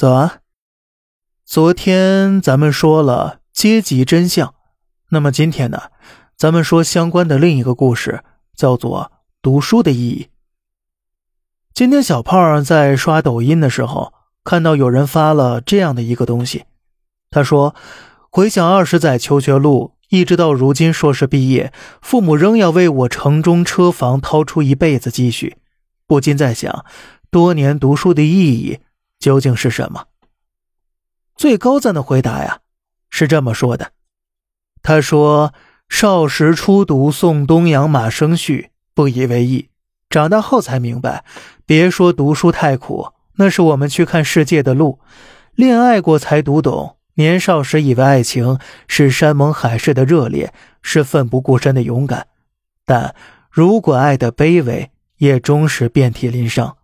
早安。昨天咱们说了阶级真相，那么今天呢，咱们说相关的另一个故事，叫做读书的意义。今天小胖在刷抖音的时候，看到有人发了这样的一个东西，他说：“回想二十载求学路，一直到如今硕士毕业，父母仍要为我城中车房掏出一辈子积蓄，不禁在想，多年读书的意义。”究竟是什么？最高赞的回答呀，是这么说的：“他说，少时初读宋东阳马生序，不以为意；长大后才明白，别说读书太苦，那是我们去看世界的路。恋爱过才读懂，年少时以为爱情是山盟海誓的热烈，是奋不顾身的勇敢。但如果爱的卑微，也终是遍体鳞伤。”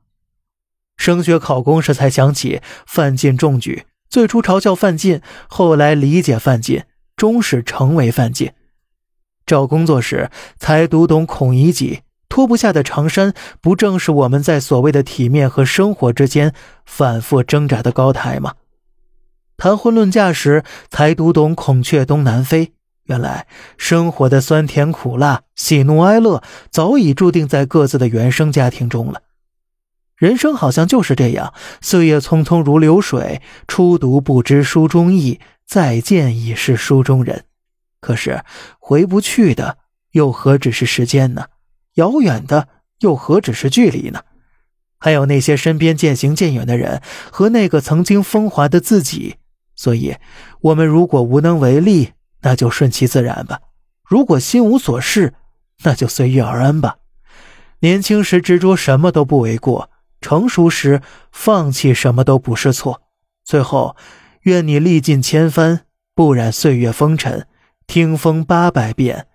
升学考公时才想起范进中举，最初嘲笑范进，后来理解范进，终是成为范进。找工作时才读懂孔乙己，脱不下的长衫，不正是我们在所谓的体面和生活之间反复挣扎的高台吗？谈婚论嫁时才读懂孔雀东南飞，原来生活的酸甜苦辣、喜怒哀乐，早已注定在各自的原生家庭中了。人生好像就是这样，岁月匆匆如流水，初读不知书中意，再见已是书中人。可是回不去的，又何止是时间呢？遥远的，又何止是距离呢？还有那些身边渐行渐远的人，和那个曾经风华的自己。所以，我们如果无能为力，那就顺其自然吧；如果心无所事，那就随遇而安吧。年轻时执着什么都不为过。成熟时，放弃什么都不是错。最后，愿你历尽千帆，不染岁月风尘。听风八百遍，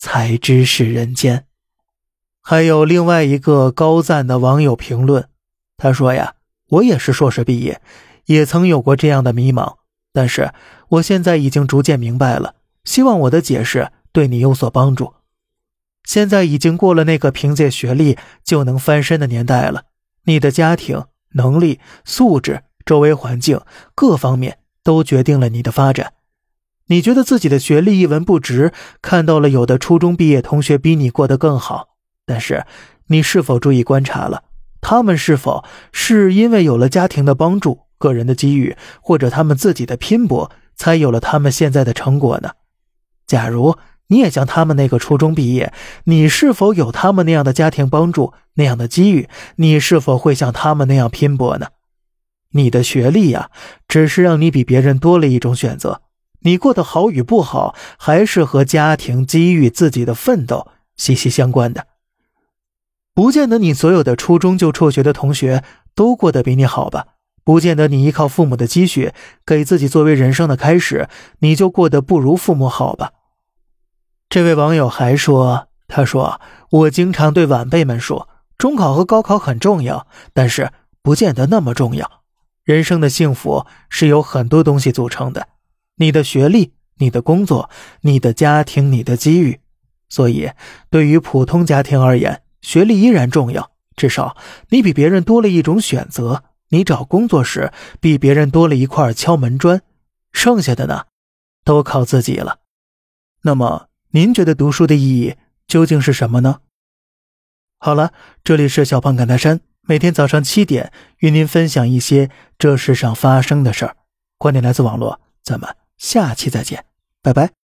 才知是人间。还有另外一个高赞的网友评论，他说呀：“我也是硕士毕业，也曾有过这样的迷茫，但是我现在已经逐渐明白了。希望我的解释对你有所帮助。现在已经过了那个凭借学历就能翻身的年代了。”你的家庭、能力、素质、周围环境各方面都决定了你的发展。你觉得自己的学历一文不值，看到了有的初中毕业同学比你过得更好，但是你是否注意观察了，他们是否是因为有了家庭的帮助、个人的机遇，或者他们自己的拼搏，才有了他们现在的成果呢？假如。你也像他们那个初中毕业，你是否有他们那样的家庭帮助、那样的机遇？你是否会像他们那样拼搏呢？你的学历呀，只是让你比别人多了一种选择。你过得好与不好，还是和家庭、机遇、自己的奋斗息息相关的。不见得你所有的初中就辍学的同学都过得比你好吧？不见得你依靠父母的积蓄给自己作为人生的开始，你就过得不如父母好吧？这位网友还说：“他说我经常对晚辈们说，中考和高考很重要，但是不见得那么重要。人生的幸福是由很多东西组成的，你的学历、你的工作、你的家庭、你的机遇。所以，对于普通家庭而言，学历依然重要，至少你比别人多了一种选择。你找工作时比别人多了一块敲门砖，剩下的呢，都靠自己了。那么。”您觉得读书的意义究竟是什么呢？好了，这里是小胖侃大山，每天早上七点与您分享一些这世上发生的事儿。观点来自网络，咱们下期再见，拜拜。